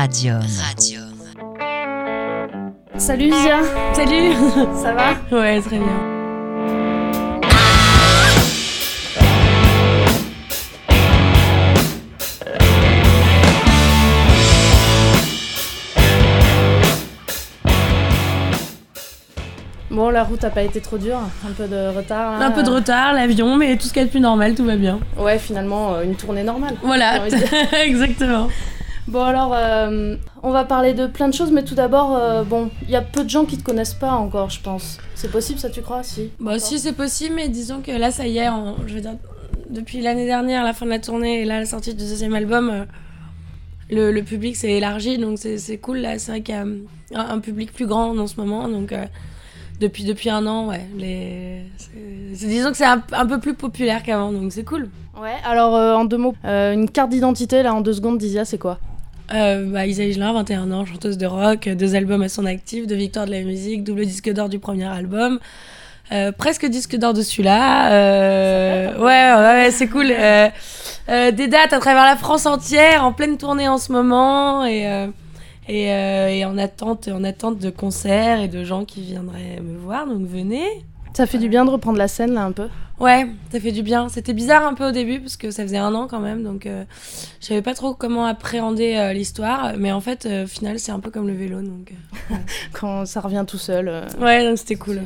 Radium. Salut Zia Salut Ça va Ouais, très bien. Bon, la route a pas été trop dure, un peu de retard. Un peu de retard, l'avion, mais tout ce qu'il y a de plus normal, tout va bien. Ouais, finalement, euh, une tournée normale. Voilà, exactement. Bon alors, euh, on va parler de plein de choses, mais tout d'abord, euh, bon, il y a peu de gens qui te connaissent pas encore, je pense. C'est possible, ça tu crois Si. Bah si c'est possible, mais disons que là ça y est, je veux dire, depuis l'année dernière, la fin de la tournée et là la sortie du deuxième album, euh, le, le public s'est élargi, donc c'est cool là. C'est vrai qu'il y a un, un public plus grand en ce moment, donc depuis, depuis un an, ouais. Les... c'est- c'est- disons que c'est un, un peu plus populaire qu'avant, donc c'est cool. Ouais, alors en deux mots, une carte d'identité, là, en deux secondes, Dizia, c'est quoi Euh, bah, Isa Higelin, 21 ans, chanteuse de rock, deux albums à son actif, deux victoires de la musique, double disque d'or du premier album, euh, presque disque d'or de celui-là. euh, ouais, ouais, ouais, c'est cool. Euh, des dates à travers la France entière, en pleine tournée en ce moment, et, et, et en, attente, en attente de concerts et de gens qui viendraient me voir, donc venez. Ça fait du bien de reprendre la scène, là, un peu Ouais, ça fait du bien. C'était bizarre un peu au début parce que ça faisait un an quand même, donc euh, je savais pas trop comment appréhender euh, l'histoire. Mais en fait, euh, au final, c'est un peu comme le vélo, donc. euh, Quand ça revient tout seul. Ouais, donc c'était cool.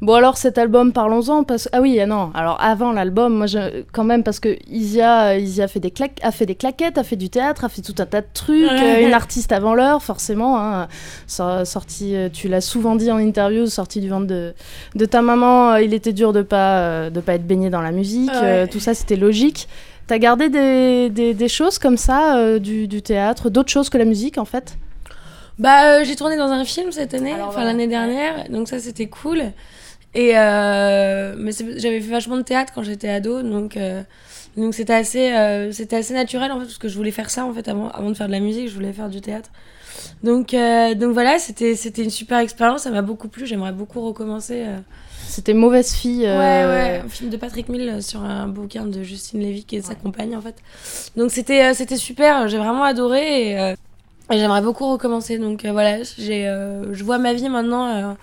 Bon alors cet album, parlons-en parce ah oui ah non alors avant l'album moi je... quand même parce que Isia Isia a fait des claques a fait des claquettes a fait du théâtre a fait tout un tas de trucs Ouais. euh, une artiste avant l'heure forcément hein, So- sorti euh, tu l'as souvent dit en interview sorti du ventre de, de ta maman euh, il était dur de pas de pas être baigné dans la musique Ouais. tout ça c'était logique T'as gardé des, des, des choses comme ça, euh, du, du théâtre, d'autres choses que la musique en fait? Bah, euh, j'ai tourné dans un film cette année, enfin voilà. l'année dernière, donc ça c'était cool. Et euh, mais j'avais fait vachement de théâtre quand j'étais ado, donc euh, donc c'était assez euh, c'était assez naturel en fait parce que je voulais faire ça en fait avant avant de faire de la musique, je voulais faire du théâtre. Donc donc voilà, c'était c'était une super expérience, ça m'a beaucoup plu, j'aimerais beaucoup recommencer. C'était Mauvaise Fille. euh, Ouais, ouais, un film de Patrick Mill sur un bouquin de Justine Lévy qui est sa compagne en fait. Donc c'était c'était super, j'ai vraiment adoré et, euh, et j'aimerais beaucoup recommencer. Donc euh, voilà, j'ai je vois ma vie maintenant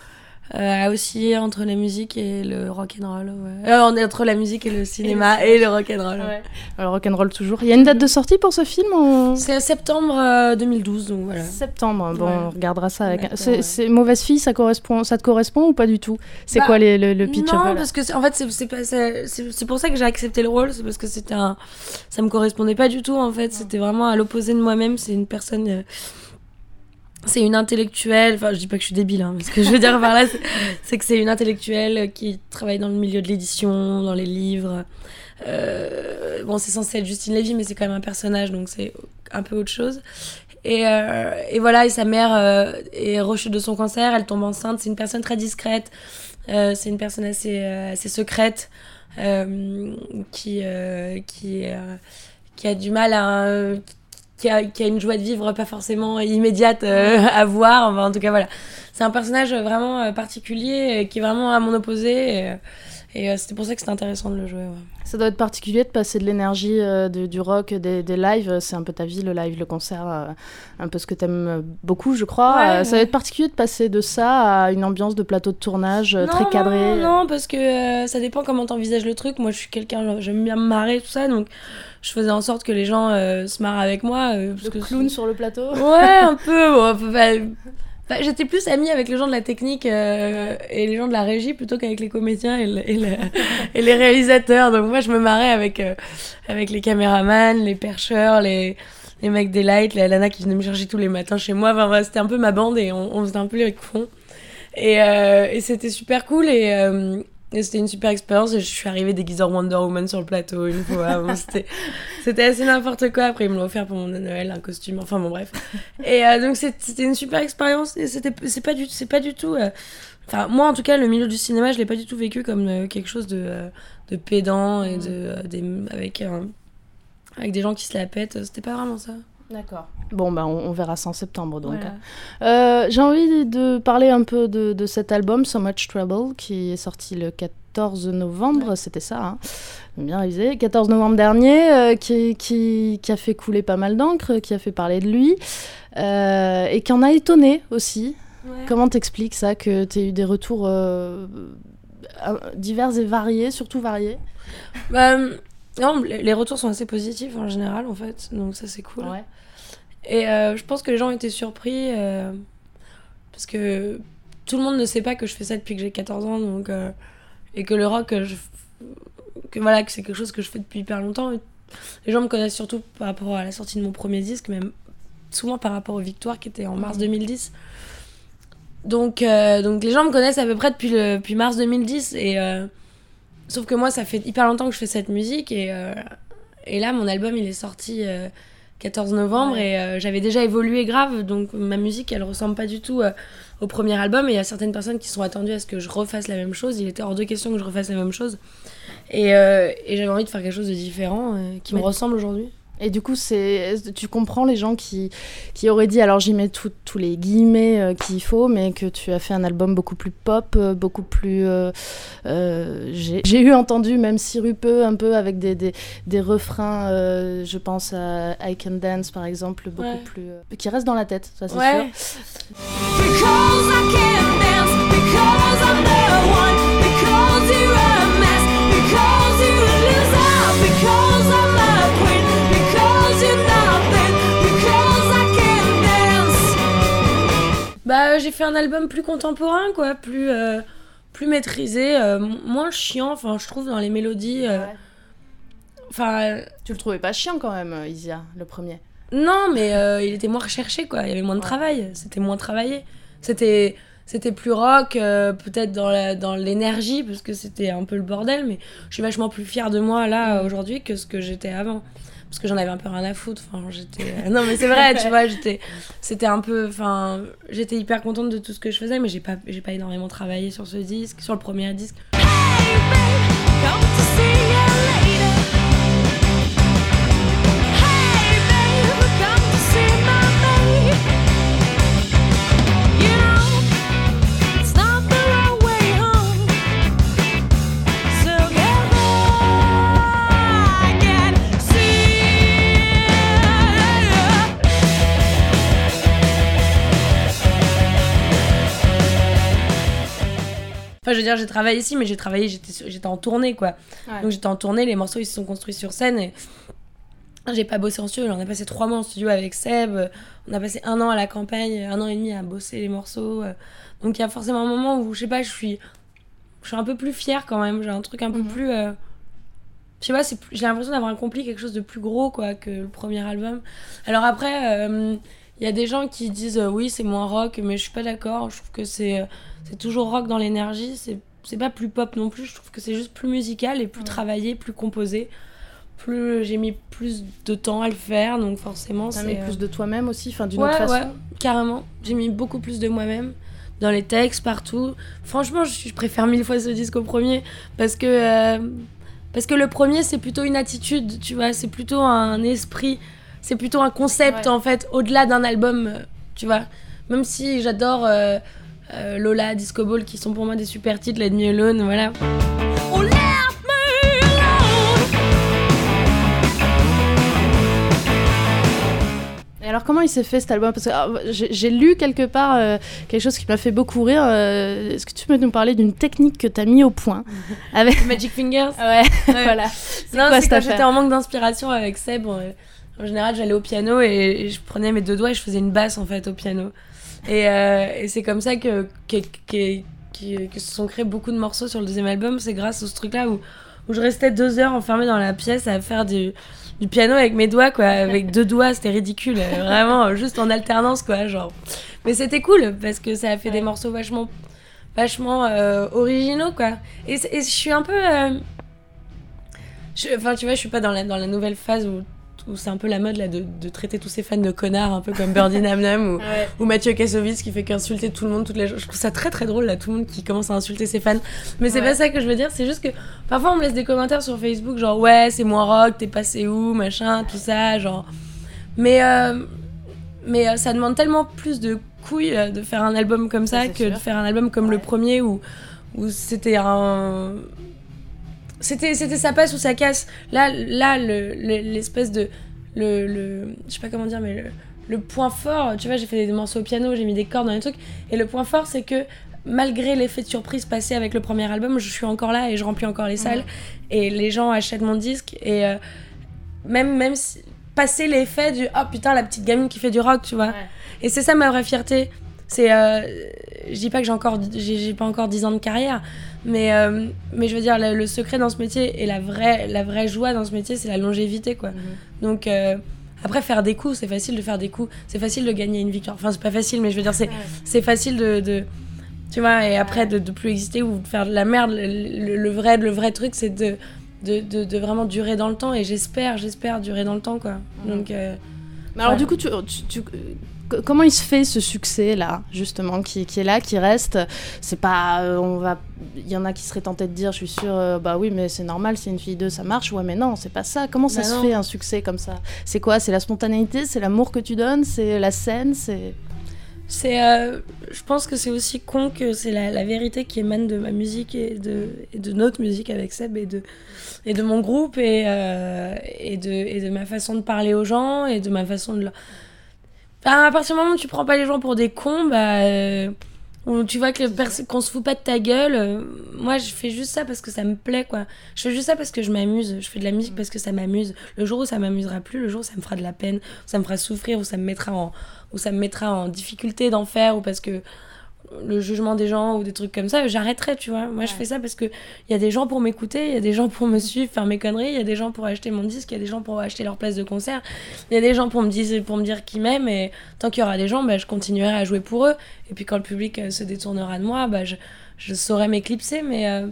euh, euh, à osciller entre la musique et le rock and roll. Ouais. Euh, entre la musique et le cinéma et le rock and roll. Ouais. Alors rock'n'roll toujours. Il y a une date de sortie pour ce film en C'est septembre euh, 2012, donc voilà. septembre. Bon, Ouais. on regardera ça avec. C'est Mauvaise Fille, ça correspond, ça te correspond ou pas du tout? C'est Bah, quoi les- le, le pitch Non, là parce que c'est- en fait, c'est pour ça que j'ai accepté le rôle, c'est parce que c'était un, ça me correspondait pas du tout en fait. C'était vraiment à l'opposé de moi-même. C'est une personne, euh, c'est une intellectuelle. Enfin, je dis pas que je suis débile, hein, mais ce que je veux dire par là, c'est- que c'est une intellectuelle qui travaille dans le milieu de l'édition, dans les livres. Euh, bon, c'est censé être Justine Lévy, mais c'est quand même un personnage, donc c'est un peu autre chose. Et, euh, et voilà, et sa mère euh, est rechute de son cancer, elle tombe enceinte. C'est une personne très discrète. C'est une personne assez, assez secrète qui, qui, qui a du mal à. Qui a, qui a une joie de vivre pas forcément immédiate euh, à voir. Enfin, en tout cas, voilà. C'est un personnage vraiment euh, particulier euh, qui est vraiment à mon opposé. Euh, et, euh, c'était pour ça que c'était intéressant de le jouer. ouais. Ça doit être particulier de passer de l'énergie euh, du, du rock, des, des lives. C'est un peu ta vie, le live, le concert, euh, un peu ce que t'aimes euh, beaucoup, je crois. Ouais, Euh, ça va être particulier de passer de ça à une ambiance de plateau de tournage euh, Non, très cadré. Non, non, parce que euh, ça dépend comment t'envisages le truc. Moi, je suis quelqu'un, j'aime bien me marrer, tout ça, donc je faisais en sorte que les gens euh, se marrent avec moi. euh, parce Le que clown sur le plateau. Ouais, un peu. bon, enfin, J'étais plus amie avec les gens de la technique euh, et les gens de la régie plutôt qu'avec les comédiens et, le- et, le- et les réalisateurs. Donc moi, je me marrais avec, euh, avec les caméramans, les percheurs, les, les mecs des lights, la Lana qui venait me chercher tous les matins chez moi. Enfin, c'était un peu ma bande et on, on faisait un peu les cons. Et, euh, et c'était super cool et, euh, et c'était une super expérience. Et je suis arrivée déguisée en Wonder Woman sur le plateau une fois. Bon, c'était, c'était assez n'importe quoi. Après, ils me l'ont offert pour mon Noël, un costume. Enfin, bon, bref. Et euh, donc, c'était une super expérience. Et c'était, c'est pas du, c'est pas du tout. euh, Enfin, moi, en tout cas, le milieu du cinéma, je l'ai pas du tout vécu comme euh, quelque chose de, de pédant et de, euh, des, avec, avec des gens qui se la pètent. C'était pas vraiment ça. D'accord. Bon, bah, on, on verra ça en septembre, donc. Voilà. Euh, J'ai envie de parler un peu de, de cet album, So Much Trouble, qui est sorti le 14 novembre, c'était ça. hein. bien révisé. 14 novembre dernier, euh, qui, qui, qui, a fait couler pas mal d'encre, qui a fait parler de lui, euh, et qui en a étonné aussi. Ouais. Comment t'expliques ça, que tu aies eu des retours divers et variés, surtout variés? Bah, non, Les retours sont assez positifs en général, en fait, donc ça c'est cool. Ouais. Et euh, je pense que les gens ont été surpris, euh, parce que tout le monde ne sait pas que je fais ça depuis que j'ai 14 ans, donc, euh, et que le rock, je, que voilà, que c'est quelque chose que je fais depuis hyper longtemps. Les gens me connaissent surtout par rapport à la sortie de mon premier disque, même souvent par rapport aux Victoires qui était en mars 2010. Donc, euh, donc les gens me connaissent à peu près depuis, le, depuis mars 2010. Et, sauf que moi, ça fait hyper longtemps que je fais cette musique. Et, euh, et là, mon album, il est sorti 14 novembre. Ouais. Et j'avais déjà évolué grave. Donc ma musique, elle ressemble pas du tout au premier album. Et il y a certaines personnes qui sont attendues à ce que je refasse la même chose. Il était hors de question que je refasse la même chose. Et, et j'avais envie de faire quelque chose de différent qui me ressemble aujourd'hui. Et du coup, c'est, tu comprends les gens qui, qui auraient dit, alors j'y mets tous les guillemets euh, qu'il faut, mais que tu as fait un album beaucoup plus pop, euh, beaucoup plus... Euh, euh, j'ai eu entendu même sirupeux, un peu avec des, des, des refrains, euh, je pense à I Can Dance par exemple, beaucoup ouais. plus... qui restent dans la tête, ça c'est ouais. sûr. Bah, j'ai fait un album plus contemporain, quoi, plus, euh, plus maîtrisé, euh, moins chiant, enfin, je trouve, dans les mélodies. Euh... Enfin. Tu le trouvais pas chiant quand même, Isia, le premier? Non, mais euh, il était moins recherché, quoi. Il y avait moins de ouais. travail, c'était moins travaillé. C'était. C'était plus rock, euh, peut-être dans l'énergie, dans parce que c'était un peu le bordel, mais je suis vachement plus fière de moi là aujourd'hui que ce que j'étais avant parce que j'en avais un peu rien à foutre enfin j'étais non mais c'est vrai tu vois j'étais c'était un peu enfin j'étais hyper contente de tout ce que je faisais mais j'ai pas j'ai pas énormément travaillé sur ce disque sur le premier disque je veux dire, j'ai travaillé ici, mais j'ai travaillé, j'étais en tournée, quoi. Ouais. Donc j'étais en tournée, les morceaux, ils se sont construits sur scène. Et j'ai pas bossé en studio, on a passé trois mois en studio avec Seb. On a passé un an à la campagne, un an et demi à bosser les morceaux. Donc il y a forcément un moment où, je sais pas, je suis, je suis un peu plus fière quand même. J'ai un truc un peu Mhm. plus. euh, Je sais pas, j'ai l'impression d'avoir accompli quelque chose de plus gros, quoi, que le premier album. Alors après. euh, il y a des gens qui disent euh, oui, c'est moins rock, mais je suis pas d'accord. Je trouve que c'est euh, c'est toujours rock dans l'énergie. C'est c'est pas plus pop non plus. Je trouve que c'est juste plus musical et plus Ouais. travaillé, plus composé. Plus j'ai mis plus de temps à le faire, donc forcément c'est mis euh, plus de toi-même aussi, enfin d'une ouais, autre façon. ouais, carrément. J'ai mis beaucoup plus de moi-même dans les textes partout. Franchement, je, je préfère mille fois ce disque au premier parce que euh, parce que le premier c'est plutôt une attitude, tu vois, c'est plutôt un esprit, c'est plutôt un concept Ouais. en fait, au-delà d'un album, euh, tu vois. Même si j'adore euh, euh, Lola, Disco Ball qui sont pour moi des super titres, Let Me Alone, voilà. Oh. Et alors comment il s'est fait cet album? Parce que alors, j'ai lu quelque part euh, quelque chose qui m'a fait beaucoup rire. euh, Est-ce que tu peux nous parler d'une technique que tu as mis au point? Avec Magic Fingers? Ouais, Ouais. voilà. Non, c'est quand j'étais en manque d'inspiration avec Seb. En général, j'allais au piano et, je prenais mes deux doigts et je faisais une basse en fait au piano. Et, euh, et c'est comme ça que, que, que, que- se sont créés beaucoup de morceaux sur le deuxième album. C'est grâce à ce truc-là où, où je restais deux heures enfermée dans la pièce à faire du, du piano avec mes doigts, quoi. Avec deux doigts, c'était ridicule. Vraiment, juste en alternance, quoi. Genre. Mais c'était cool parce que ça a fait Ouais. des morceaux vachement, vachement euh, originaux, quoi. Et, je suis un peu. euh, Enfin, tu vois, je suis pas dans la, dans la nouvelle phase où, où c'est un peu la mode là, de, de traiter tous ces fans de connards, un peu comme Birdie Nam Nam ou, Ouais. ou Mathieu Kassovitz qui fait qu'insulter tout le monde toutes les jours. Je trouve ça très très drôle là, tout le monde qui commence à insulter ses fans. Mais c'est Ouais. pas ça que je veux dire, c'est juste que parfois on me laisse des commentaires sur Facebook genre ouais, c'est moins rock, t'es passé où, machin, tout ça, genre. Mais, euh, mais euh, ça demande tellement plus de couilles euh, de faire un album comme ça, que de faire un album comme le premier où, où c'était un. C'était c'était ça passe ou ça casse. Là là le- le- l'espèce de le, le je sais pas comment dire mais le, le point fort, tu vois, j'ai fait des morceaux au piano, j'ai mis des cordes dans les trucs et le point fort c'est que malgré l'effet de surprise passé avec le premier album, je suis encore là et je remplis encore les salles et les gens achètent mon disque et euh, même même si, passer l'effet du oh putain la petite gamine qui fait du rock, tu vois. Et c'est ça ma vraie fierté. C'est, euh, je dis pas que j'ai encore, j'ai pas encore 10 ans de carrière, mais euh, mais je veux dire le, le secret dans ce métier et la vraie la vraie joie dans ce métier, c'est la longévité quoi. Donc euh, après faire des coups, c'est facile de faire des coups, c'est facile de gagner une victoire. Enfin c'est pas facile, mais je veux dire c'est c'est facile de, de tu vois et après de, de plus exister ou de faire de la merde. Le, vrai le vrai truc c'est de de, de, vraiment durer dans le temps et j'espère j'espère durer dans le temps quoi. Donc euh, Mais alors Ouais. du coup, tu, tu- tu- comment il se fait ce succès là, justement, qui, qui est là, qui reste? C'est pas, euh, on va, il y en a qui seraient tentés de dire, je suis sûre, euh, bah oui, mais c'est normal, c'est une fille d'eux, ça marche. Ouais, mais non, c'est pas ça. Comment ça Bah se non. fait un succès comme ça? C'est quoi? C'est la spontanéité, c'est l'amour que tu donnes, c'est la scène, c'est. C'est, euh, je pense que c'est aussi con que c'est la, la vérité qui émane de ma musique et de, et de notre musique avec Seb et de, et de mon groupe et, et, de, et de ma façon de parler aux gens et de ma façon de... Enfin, à partir du moment où tu prends pas les gens pour des cons, bah, euh, où tu vois que qu'on se fout pas de ta gueule, euh, moi je fais juste ça parce que ça me plaît quoi. Je fais juste ça parce que je m'amuse, je fais de la musique parce que ça m'amuse. Le jour où ça m'amusera plus, le jour où ça me fera de la peine, où ça me fera souffrir, où ça me mettra en, où ça me mettra en difficulté d'en faire ou parce que le jugement des gens ou des trucs comme ça, j'arrêterai, tu vois. Moi, je fais ça parce que il y a des gens pour m'écouter, il y a des gens pour me suivre, faire mes conneries, il y a des gens pour acheter mon disque, il y a des gens pour acheter leur place de concert, il y a des gens pour me dire, pour me dire qu'ils m'aiment et tant qu'il y aura des gens, bah, je continuerai à jouer pour eux. Et puis quand le public euh, se détournera de moi, bah, je, je saurai m'éclipser, mais, euh,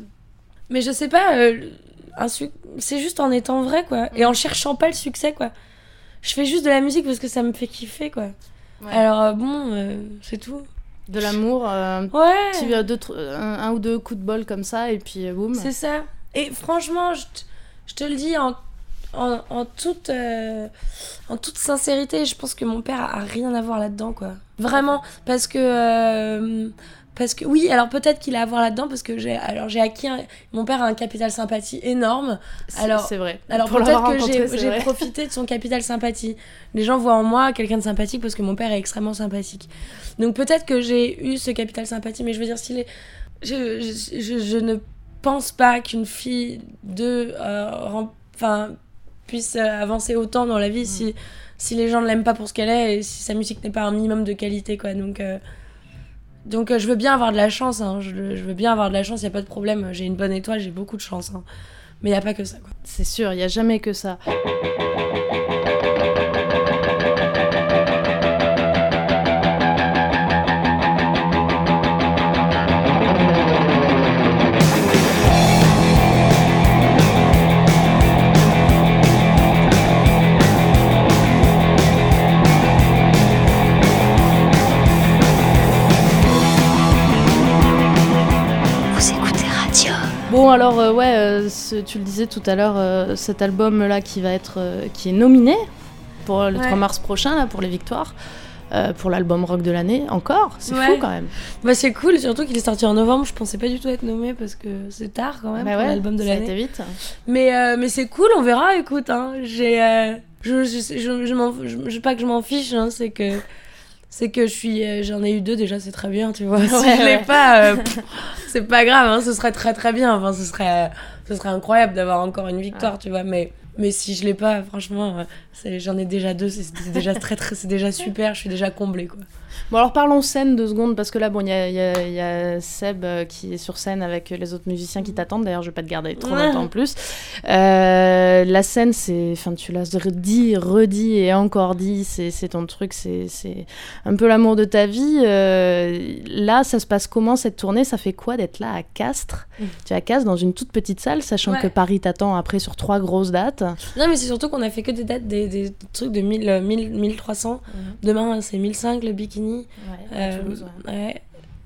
mais je sais pas, euh, c'est juste en étant vrai, quoi, et en cherchant pas le succès, quoi. Je fais juste de la musique parce que ça me fait kiffer, quoi. Ouais. Alors bon, c'est tout. De l'amour, euh, Ouais. petit, euh, deux, un, un ou deux coups de bol comme ça, et puis euh, boum. C'est ça. Et franchement, je te, je te le dis en, en, en toute, euh, en toute sincérité, je pense que mon père a rien à voir là-dedans, quoi. Vraiment. Parce que. Parce que oui, alors peut-être qu'il a à voir là-dedans parce que j'ai alors j'ai acquis un- mon père a un capital sympathie énorme. C'est- alors- c'est vrai. Alors peut-être que j'ai profité de son capital sympathie. Les gens voient en moi quelqu'un de sympathique parce que mon père est extrêmement sympathique. Donc peut-être que j'ai eu ce capital sympathie, mais je veux dire, si les... je, je, je, je ne pense pas qu'une fille de... euh, Enfin, puisse euh, avancer autant dans la vie si, si les gens ne l'aiment pas pour ce qu'elle est et si sa musique n'est pas un minimum de qualité, quoi. Donc... euh, donc euh, je veux bien avoir de la chance, hein. je, veux bien avoir de la chance, il n'y a pas de problème. J'ai une bonne étoile, j'ai beaucoup de chance. hein. Mais il n'y a pas que ça. C'est sûr, il n'y a jamais que ça. Tu le disais tout à l'heure, euh, cet album là qui va être, euh, qui est nominé pour le Ouais. 3 mars prochain là pour les victoires, euh, pour l'album rock de l'année encore, c'est Ouais. fou quand même. Bah c'est cool, surtout qu'il est sorti en novembre. Je pensais pas du tout être nommé parce que c'est tard quand même Bah pour ouais, l'album de l'année. vite. Mais euh, mais c'est cool, on verra. Écoute, hein, j'ai, euh, je, je, je, je, je- pas que je m'en fiche, hein, c'est que c'est que je suis, euh, j'en ai eu deux déjà, c'est très bien, tu vois. si je l'ai ouais. pas, euh, c'est pas grave, hein, ce serait très très bien. Enfin, ce serait, ce serait incroyable d'avoir encore une victoire, tu vois. Mais mais si je l'ai pas, franchement, euh, j'en ai déjà deux, c'est c'est déjà très très, c'est déjà super. Je suis déjà comblée, quoi. Bon alors parlons scène deux secondes parce que là bon il y a, y y Seb euh, qui est sur scène avec les autres musiciens qui t'attendent. D'ailleurs je vais pas te garder trop Ouais. longtemps en plus. Euh, la scène c'est, enfin tu l'as dit, redit et encore dit, c'est c'est ton truc, c'est c'est un peu l'amour de ta vie. Euh, là ça se passe comment cette tournée? Ça fait quoi d'être là à Castres? Mm. Tu es à Castres dans une toute petite salle, sachant Ouais. que Paris t'attend après sur trois grosses dates. Non, mais c'est surtout qu'on a fait que des dates, des, des trucs de 1000, euh, 1000, 1300. Demain, c'est 1005 le bikini. Euh, ouais.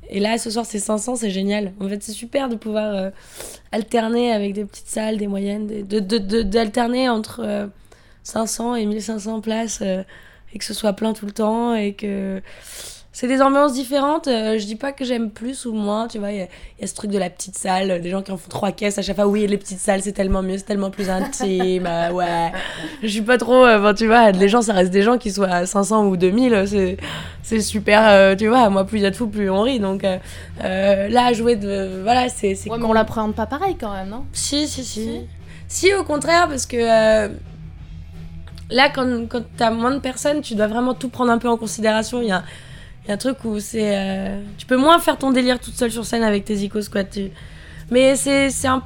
Et là, ce soir, c'est 500, c'est génial. En fait, c'est super de pouvoir euh, alterner avec des petites salles, des moyennes, des- de, de, de- d'alterner entre euh, 500 et 1500 places euh, et que ce soit plein tout le temps et que c'est des ambiances différentes. euh, je dis pas que j'aime plus ou moins, tu vois. Il y, a- il y a ce truc de la petite salle, euh, des gens qui en font trois caisses à chaque fois. Oui, les petites salles, c'est tellement mieux, c'est tellement plus intime. euh, ouais. Je suis pas trop. euh, tu vois, les gens, ça reste des gens qui soient à 500 ou 2000. euh, C'est, c'est super, tu vois. Moi, plus il y a de fous, plus on rit. Donc là, jouer de. Voilà, c'est. c'est Ouais, mais on l'appréhende pas pareil quand même, non? Si, si, si. Si, au contraire, parce que là, quand, quand t'as moins de personnes, tu dois vraiment tout prendre un peu en considération. Il y a, il y a un truc où c'est. euh, tu peux moins faire ton délire toute seule sur scène avec tes icônes, quoi. Tu... Mais c'est un.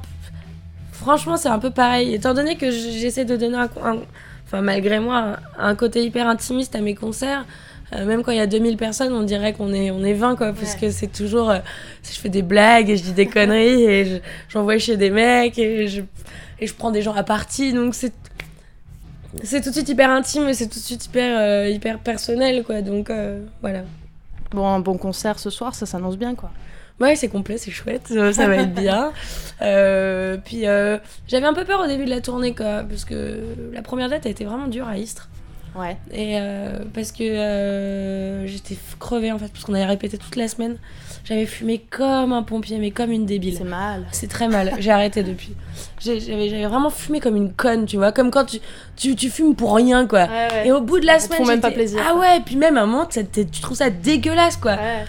Franchement, c'est un peu pareil. Étant donné que j'essaie de donner un, un- Enfin, malgré moi, un, côté hyper intimiste à mes concerts. euh, même quand il y a 2000 personnes, on dirait qu'on est, on est 20, quoi. Parce que c'est toujours. euh, je fais des blagues et je dis des conneries et je- j'envoie chez des mecs et je, et je prends des gens à partie. Donc c'est. C'est tout de suite hyper intime et c'est tout de suite hyper, euh, hyper personnel, quoi. Donc euh, voilà. Bon, un bon concert ce soir, ça s'annonce bien, quoi. Ouais, c'est complet, c'est chouette, euh, ça va être bien. Euh, puis euh, j'avais un peu peur au début de la tournée, quoi, parce que la première date a été vraiment dure à Istres. Ouais. Et euh, parce que j'étais crevée en fait, parce qu'on avait répété toute la semaine. J'avais fumé comme un pompier, mais comme une débile. C'est mal. C'est très mal, j'ai arrêté depuis. J'avais vraiment fumé comme une conne, tu vois, comme quand tu, tu, tu fumes pour rien, quoi. Ouais, Et au bout de la semaine, même pas plaisir, Ah ouais, puis même à un moment, tu trouves ça dégueulasse, quoi. Ouais.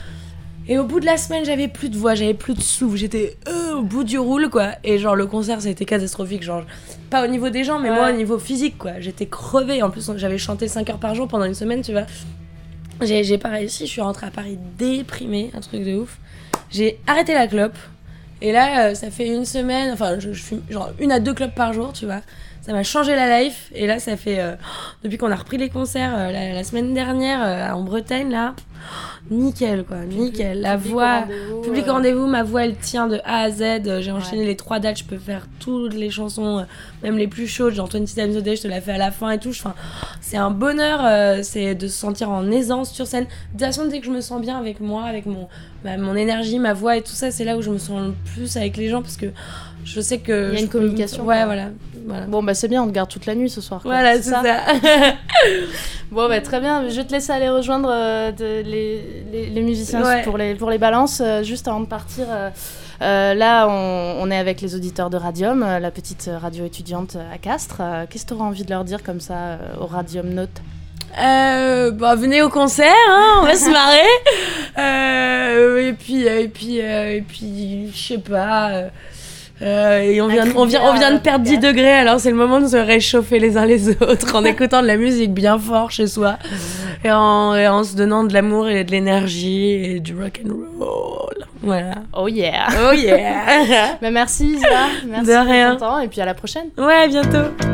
Et au bout de la semaine, j'avais plus de voix, j'avais plus de souffle, j'étais euh, au bout du roule, quoi. Et genre, le concert, ça a été catastrophique. Genre, pas au niveau des gens, mais Ouais. moi au niveau physique, quoi. J'étais crevée. En plus, j'avais chanté 5 heures par jour pendant une semaine, tu vois. J'ai pas réussi, je suis rentrée à Paris déprimée, un truc de ouf. J'ai arrêté la clope. Et là, euh, ça fait une semaine, enfin, je, je fume genre une à deux clopes par jour, tu vois. Ça m'a changé la life. Et là, ça fait. euh, depuis qu'on a repris les concerts euh, la, la semaine dernière en Bretagne, là. Nickel, quoi. Nickel. La Public voix. Public rendez-vous, ma voix elle tient de A à Z. J'ai enchaîné les trois dates, je peux faire toutes les chansons, même les plus chaudes, genre 20 Times a Day, je te la fais à la fin et tout. Enfin, c'est un bonheur, c'est de se sentir en aisance sur scène. De toute façon, dès que je me sens bien avec moi, avec mon, ma- mon énergie, ma voix et tout ça, c'est là où je me sens le plus avec les gens parce que je sais que. Il y a une peux- communication, Ouais, voilà. voilà. Bon, bah c'est bien, on te garde toute la nuit ce soir. quoi. Voilà, c'est ça. Bon, bah très bien. Je vais te laisser aller rejoindre euh, de- les, les, les musiciens Ouais. pour, les, pour les balances. Euh, juste avant de partir, euh, là, on, on est avec les auditeurs de Radium, la petite radio étudiante à Castres. Qu'est-ce que tu auras envie de leur dire comme ça au Radium Note? Euh, bah, venez au concert, hein, on va se marrer. Euh, et puis, euh, et puis, euh, et puis, je sais pas. euh, et on vient, on, vient, on vient de perdre 10 degrés, alors c'est le moment de se réchauffer les uns les autres en écoutant de la musique bien fort chez soi et en, et en se donnant de l'amour et de l'énergie et du rock and roll. Voilà. Oh yeah Oh yeah! bah, Merci Isa, merci De rien. ton temps et puis à la prochaine. ouais, à bientôt!